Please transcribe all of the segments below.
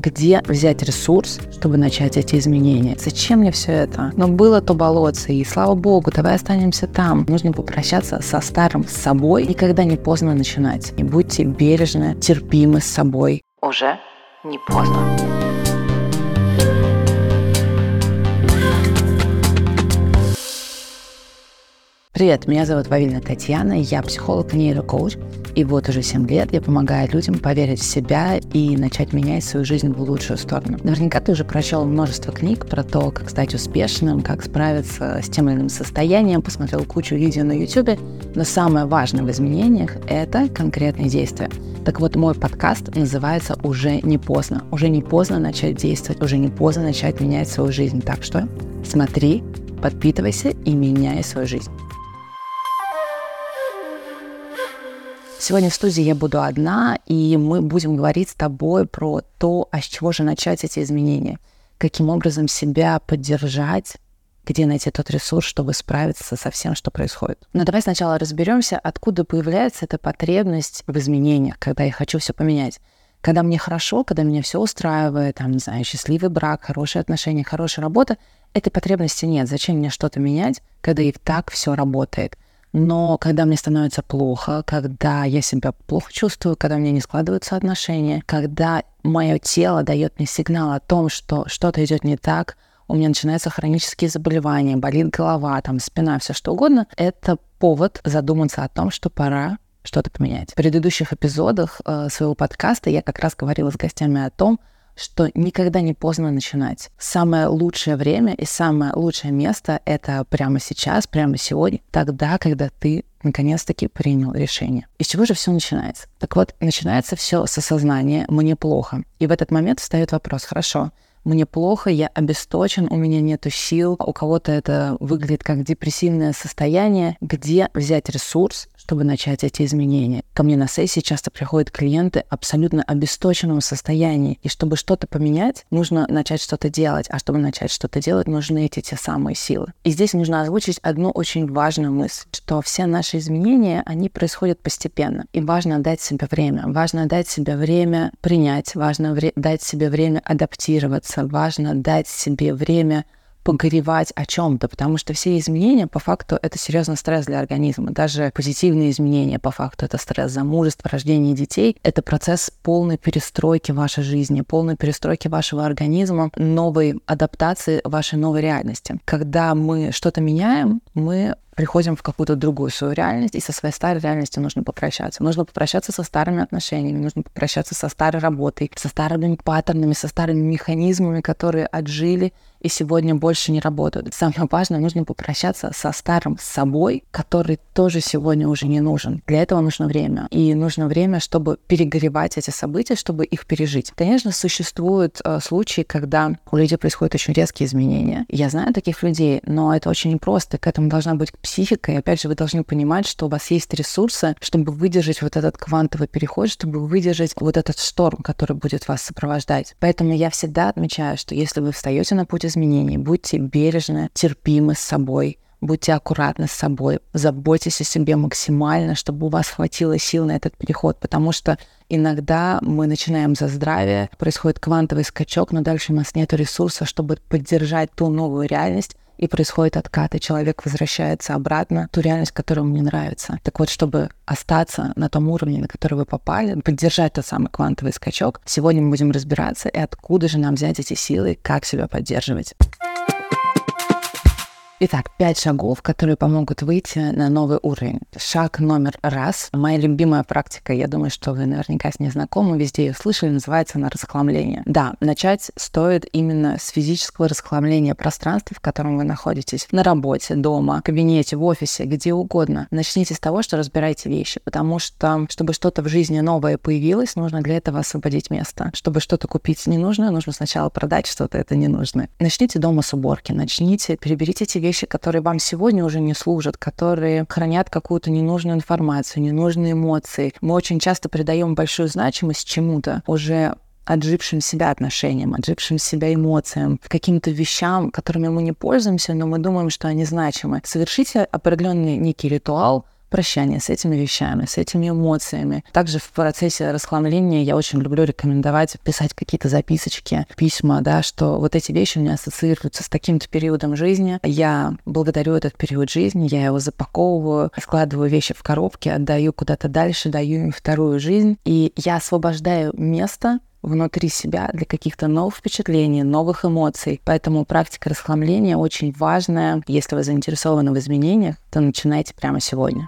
где взять ресурс, чтобы начать эти изменения. Зачем мне все это? Но было то болотце, и слава богу, давай останемся там. Нужно попрощаться со старым с собой. Никогда не поздно начинать. И будьте бережны, терпимы с собой. Уже не поздно. Привет, меня зовут Вавильна Татьяна, я психолог нейрокоуч, и вот уже 7 лет я помогаю людям поверить в себя и начать менять свою жизнь в лучшую сторону. Наверняка ты уже прочел множество книг про то, как стать успешным, как справиться с тем или иным состоянием, посмотрел кучу видео на YouTube, но самое важное в изменениях — это конкретные действия. Так вот, мой подкаст называется «Уже не поздно». Уже не поздно начать действовать, уже не поздно начать менять свою жизнь. Так что смотри, подпитывайся и меняй свою жизнь. Сегодня в студии я буду одна, и мы будем говорить с тобой про то, а с чего же начать эти изменения, каким образом себя поддержать, где найти тот ресурс, чтобы справиться со всем, что происходит. Но давай сначала разберемся, откуда появляется эта потребность в изменениях, когда я хочу все поменять. Когда мне хорошо, когда меня все устраивает, там, не знаю, счастливый брак, хорошие отношения, хорошая работа, этой потребности нет. Зачем мне что-то менять, когда и так все работает? Но когда мне становится плохо, когда я себя плохо чувствую, когда меня не складываются отношения, когда мое тело дает мне сигнал о том, что что-то идет не так, у меня начинаются хронические заболевания, болит голова, там спина, все что угодно, это повод задуматься о том, что пора что-то поменять. В предыдущих эпизодах э, своего подкаста я как раз говорила с гостями о том, что никогда не поздно начинать. Самое лучшее время и самое лучшее место — это прямо сейчас, прямо сегодня, тогда, когда ты наконец-таки принял решение. Из чего же все начинается? Так вот, начинается все с осознания «мне плохо». И в этот момент встает вопрос «хорошо, мне плохо, я обесточен, у меня нет сил, у кого-то это выглядит как депрессивное состояние. Где взять ресурс, чтобы начать эти изменения? Ко мне на сессии часто приходят клиенты абсолютно обесточенном состоянии, и чтобы что-то поменять, нужно начать что-то делать, а чтобы начать что-то делать, нужны эти те самые силы. И здесь нужно озвучить одну очень важную мысль, что все наши изменения, они происходят постепенно, и важно дать себе время, важно дать себе время принять, важно вре- дать себе время адаптироваться, важно дать себе время погоревать о чем-то, потому что все изменения, по факту, это серьезный стресс для организма. Даже позитивные изменения, по факту, это стресс замужества, рождения детей. Это процесс полной перестройки вашей жизни, полной перестройки вашего организма, новой адаптации вашей новой реальности. Когда мы что-то меняем, мы приходим в какую-то другую свою реальность, и со своей старой реальностью нужно попрощаться. Нужно попрощаться со старыми отношениями, нужно попрощаться со старой работой, со старыми паттернами, со старыми механизмами, которые отжили и сегодня больше не работают. Самое важное, нужно попрощаться со старым собой, который тоже сегодня уже не нужен. Для этого нужно время. И нужно время, чтобы перегревать эти события, чтобы их пережить. Конечно, существуют э, случаи, когда у людей происходят очень резкие изменения. Я знаю таких людей, но это очень непросто. К этому должна быть психика. И опять же, вы должны понимать, что у вас есть ресурсы, чтобы выдержать вот этот квантовый переход, чтобы выдержать вот этот шторм, который будет вас сопровождать. Поэтому я всегда отмечаю, что если вы встаете на путь изменений, будьте бережны, терпимы с собой, будьте аккуратны с собой, заботьтесь о себе максимально, чтобы у вас хватило сил на этот переход, потому что иногда мы начинаем за здравие, происходит квантовый скачок, но дальше у нас нет ресурса, чтобы поддержать ту новую реальность, и происходит откат, и человек возвращается обратно в ту реальность, которая не нравится. Так вот, чтобы остаться на том уровне, на который вы попали, поддержать тот самый квантовый скачок, сегодня мы будем разбираться, и откуда же нам взять эти силы, как себя поддерживать. Итак, пять шагов, которые помогут выйти на новый уровень. Шаг номер раз. Моя любимая практика, я думаю, что вы наверняка с ней знакомы, везде ее слышали, называется она расхламление. Да, начать стоит именно с физического расхламления пространства, в котором вы находитесь. На работе, дома, в кабинете, в офисе, где угодно. Начните с того, что разбирайте вещи, потому что, чтобы что-то в жизни новое появилось, нужно для этого освободить место. Чтобы что-то купить ненужное, нужно сначала продать что-то это ненужное. Начните дома с уборки, начните, переберите эти вещи вещи, которые вам сегодня уже не служат, которые хранят какую-то ненужную информацию, ненужные эмоции. Мы очень часто придаем большую значимость чему-то уже отжившим себя отношениям, отжившим себя эмоциям, каким-то вещам, которыми мы не пользуемся, но мы думаем, что они значимы. Совершите определенный некий ритуал прощание с этими вещами, с этими эмоциями. Также в процессе расхламления я очень люблю рекомендовать писать какие-то записочки, письма, да, что вот эти вещи у меня ассоциируются с таким-то периодом жизни. Я благодарю этот период жизни, я его запаковываю, складываю вещи в коробки, отдаю куда-то дальше, даю им вторую жизнь. И я освобождаю место внутри себя для каких-то новых впечатлений, новых эмоций. Поэтому практика расхламления очень важная. Если вы заинтересованы в изменениях, то начинайте прямо сегодня.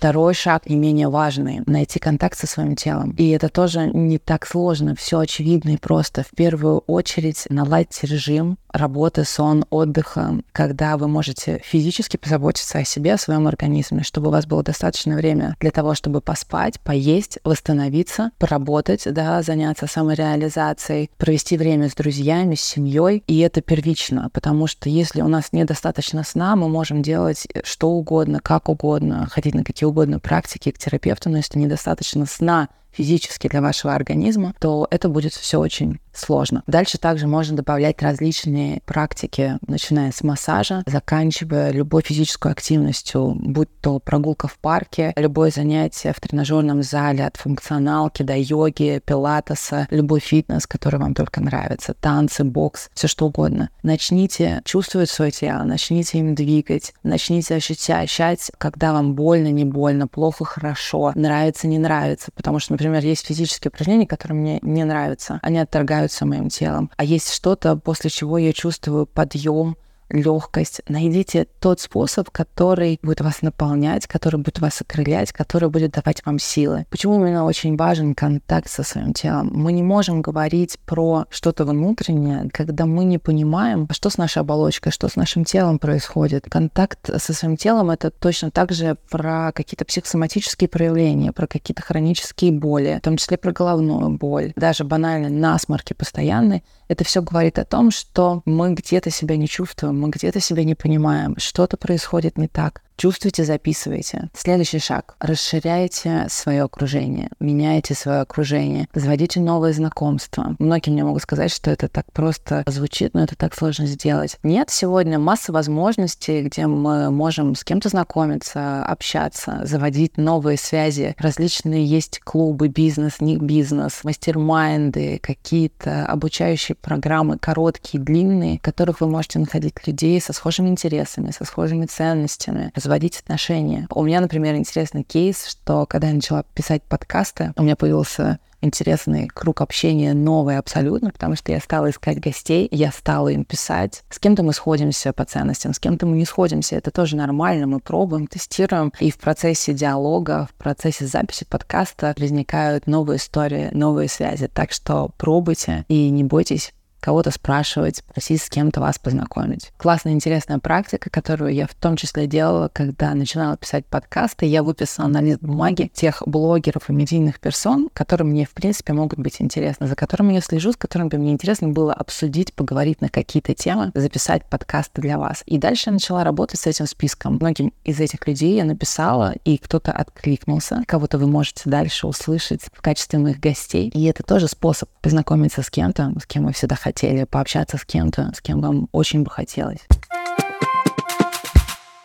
Второй шаг не менее важный — найти контакт со своим телом. И это тоже не так сложно, все очевидно и просто. В первую очередь наладьте режим работы, сон, отдыха, когда вы можете физически позаботиться о себе, о своем организме, чтобы у вас было достаточно время для того, чтобы поспать, поесть, восстановиться, поработать, да, заняться самореализацией, провести время с друзьями, с семьей. И это первично, потому что если у нас недостаточно сна, мы можем делать что угодно, как угодно, ходить на какие угодно практики к терапевту, но если недостаточно сна физически для вашего организма, то это будет все очень сложно. Дальше также можно добавлять различные практики, начиная с массажа, заканчивая любой физической активностью, будь то прогулка в парке, любое занятие в тренажерном зале, от функционалки до йоги, пилатеса, любой фитнес, который вам только нравится, танцы, бокс, все что угодно. Начните чувствовать свое тело, начните им двигать, начните ощущать, когда вам больно, не больно, плохо, хорошо, нравится, не нравится, потому что, например, есть физические упражнения, которые мне не нравятся, они отторгают являются моим телом, а есть что-то, после чего я чувствую подъем, легкость. Найдите тот способ, который будет вас наполнять, который будет вас окрылять, который будет давать вам силы. Почему именно очень важен контакт со своим телом? Мы не можем говорить про что-то внутреннее, когда мы не понимаем, что с нашей оболочкой, что с нашим телом происходит. Контакт со своим телом — это точно так же про какие-то психосоматические проявления, про какие-то хронические боли, в том числе про головную боль, даже банально насморки постоянные. Это все говорит о том, что мы где-то себя не чувствуем, мы где-то себя не понимаем, что-то происходит не так. Чувствуйте, записывайте. Следующий шаг. Расширяйте свое окружение, меняйте свое окружение, заводите новые знакомства. Многие мне могут сказать, что это так просто звучит, но это так сложно сделать. Нет, сегодня масса возможностей, где мы можем с кем-то знакомиться, общаться, заводить новые связи. Различные есть клубы, бизнес, не бизнес, мастер-майнды, какие-то обучающие программы, короткие, длинные, в которых вы можете находить людей со схожими интересами, со схожими ценностями, заводить отношения. У меня, например, интересный кейс, что когда я начала писать подкасты, у меня появился интересный круг общения, новый абсолютно, потому что я стала искать гостей, я стала им писать. С кем-то мы сходимся по ценностям, с кем-то мы не сходимся. Это тоже нормально, мы пробуем, тестируем. И в процессе диалога, в процессе записи подкаста возникают новые истории, новые связи. Так что пробуйте и не бойтесь кого-то спрашивать, просить с кем-то вас познакомить. Классная, интересная практика, которую я в том числе делала, когда начинала писать подкасты. Я выписала на лист бумаги тех блогеров и медийных персон, которые мне, в принципе, могут быть интересны, за которыми я слежу, с которыми бы мне интересно было обсудить, поговорить на какие-то темы, записать подкасты для вас. И дальше я начала работать с этим списком. Многим из этих людей я написала, и кто-то откликнулся. Кого-то вы можете дальше услышать в качестве моих гостей. И это тоже способ познакомиться с кем-то, с кем вы всегда хотели хотели пообщаться с кем-то, с кем вам очень бы хотелось.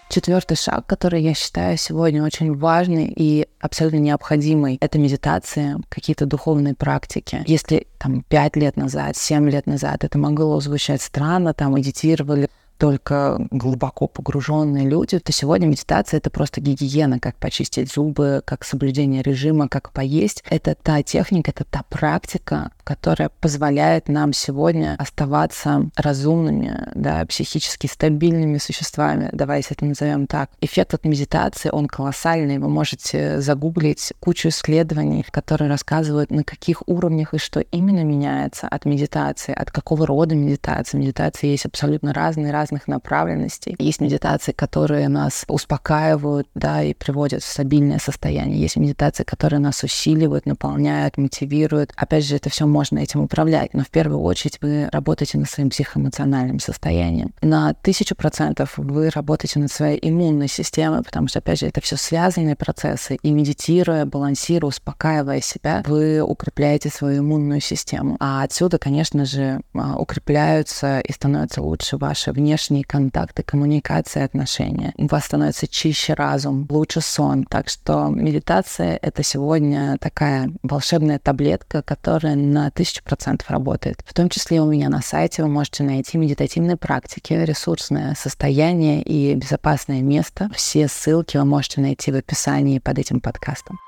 Четвертый шаг, который я считаю сегодня очень важный и абсолютно необходимый, это медитация, какие-то духовные практики. Если там пять лет назад, семь лет назад это могло звучать странно, там медитировали только глубоко погруженные люди, то сегодня медитация — это просто гигиена, как почистить зубы, как соблюдение режима, как поесть. Это та техника, это та практика, которая позволяет нам сегодня оставаться разумными, да, психически стабильными существами, давайте это назовем так. Эффект от медитации, он колоссальный. Вы можете загуглить кучу исследований, которые рассказывают, на каких уровнях и что именно меняется от медитации, от какого рода медитации. Медитации есть абсолютно разные, разных направленностей. Есть медитации, которые нас успокаивают, да, и приводят в стабильное состояние. Есть медитации, которые нас усиливают, наполняют, мотивируют. Опять же, это все можно этим управлять, но в первую очередь вы работаете над своим психоэмоциональным состоянием. На тысячу процентов вы работаете над своей иммунной системой, потому что, опять же, это все связанные процессы, и медитируя, балансируя, успокаивая себя, вы укрепляете свою иммунную систему. А отсюда, конечно же, а, укрепляются и становятся лучше ваши внешние контакты, коммуникации, отношения. У вас становится чище разум, лучше сон. Так что медитация — это сегодня такая волшебная таблетка, которая на тысячу процентов работает. В том числе у меня на сайте вы можете найти медитативные практики, ресурсное состояние и безопасное место. Все ссылки вы можете найти в описании под этим подкастом.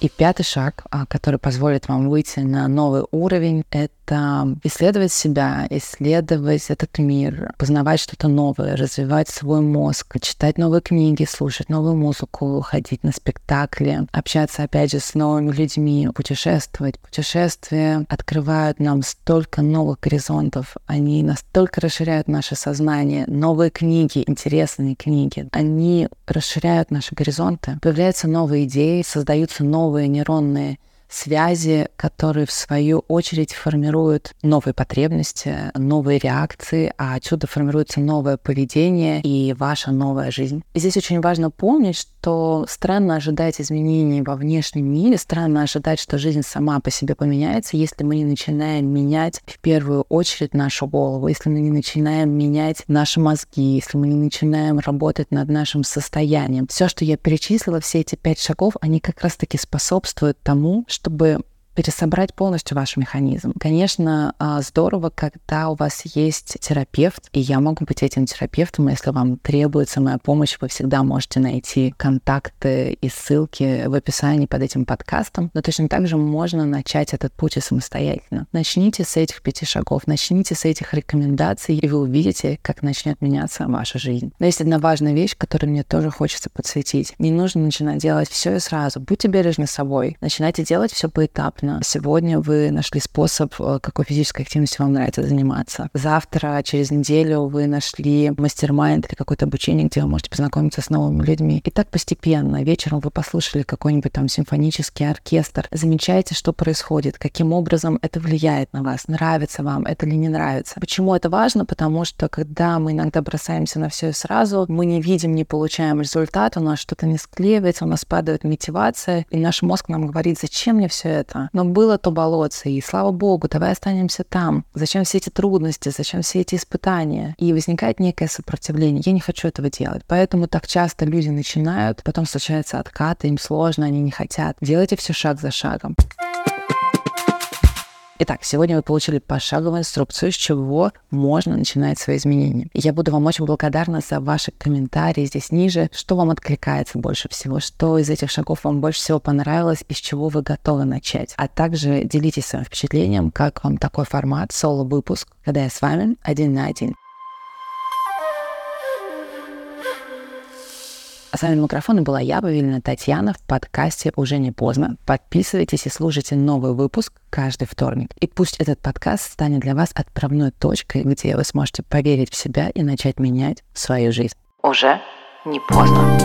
И пятый шаг, а, который позволит вам выйти на новый уровень, это исследовать себя, исследовать этот мир, познавать что-то новое, развивать свой мозг, читать новые книги, слушать новую музыку, ходить на спектакли, общаться, опять же, с новыми людьми, путешествовать. Путешествия открывают нам столько новых горизонтов, они настолько расширяют наше сознание. Новые книги, интересные книги, они расширяют наши горизонты. Появляются новые идеи, создаются новые нейронные связи, которые в свою очередь формируют новые потребности, новые реакции, а отсюда формируется новое поведение и ваша новая жизнь. И здесь очень важно помнить, что странно ожидать изменений во внешнем мире, странно ожидать, что жизнь сама по себе поменяется, если мы не начинаем менять в первую очередь нашу голову, если мы не начинаем менять наши мозги, если мы не начинаем работать над нашим состоянием. Все, что я перечислила, все эти пять шагов, они как раз-таки способствуют тому, чтобы пересобрать полностью ваш механизм. Конечно, а, здорово, когда у вас есть терапевт, и я могу быть этим терапевтом, если вам требуется моя помощь, вы всегда можете найти контакты и ссылки в описании под этим подкастом. Но точно так же можно начать этот путь и самостоятельно. Начните с этих пяти шагов, начните с этих рекомендаций, и вы увидите, как начнет меняться ваша жизнь. Но есть одна важная вещь, которую мне тоже хочется подсветить. Не нужно начинать делать все и сразу. Будьте бережны с собой. Начинайте делать все поэтапно важно. Сегодня вы нашли способ, э, какой физической активностью вам нравится заниматься. Завтра, через неделю вы нашли мастер-майнд или какое-то обучение, где вы можете познакомиться с новыми людьми. И так постепенно. Вечером вы послушали какой-нибудь там симфонический оркестр. Замечаете, что происходит, каким образом это влияет на вас, нравится вам это или не нравится. Почему это важно? Потому что когда мы иногда бросаемся на все сразу, мы не видим, не получаем результат, у нас что-то не склеивается, у нас падает мотивация, и наш мозг нам говорит, зачем мне все это? Но было то болотце, и слава богу, давай останемся там. Зачем все эти трудности, зачем все эти испытания? И возникает некое сопротивление. Я не хочу этого делать. Поэтому так часто люди начинают, потом случается откат, им сложно, они не хотят. Делайте все шаг за шагом. Итак, сегодня вы получили пошаговую инструкцию, с чего можно начинать свои изменения. Я буду вам очень благодарна за ваши комментарии здесь ниже, что вам откликается больше всего, что из этих шагов вам больше всего понравилось и с чего вы готовы начать. А также делитесь своим впечатлением, как вам такой формат, соло-выпуск, когда я с вами один на один. С вами на микрофоне была я, Павелина Татьяна, в подкасте «Уже не поздно». Подписывайтесь и слушайте новый выпуск каждый вторник. И пусть этот подкаст станет для вас отправной точкой, где вы сможете поверить в себя и начать менять свою жизнь. Уже не поздно.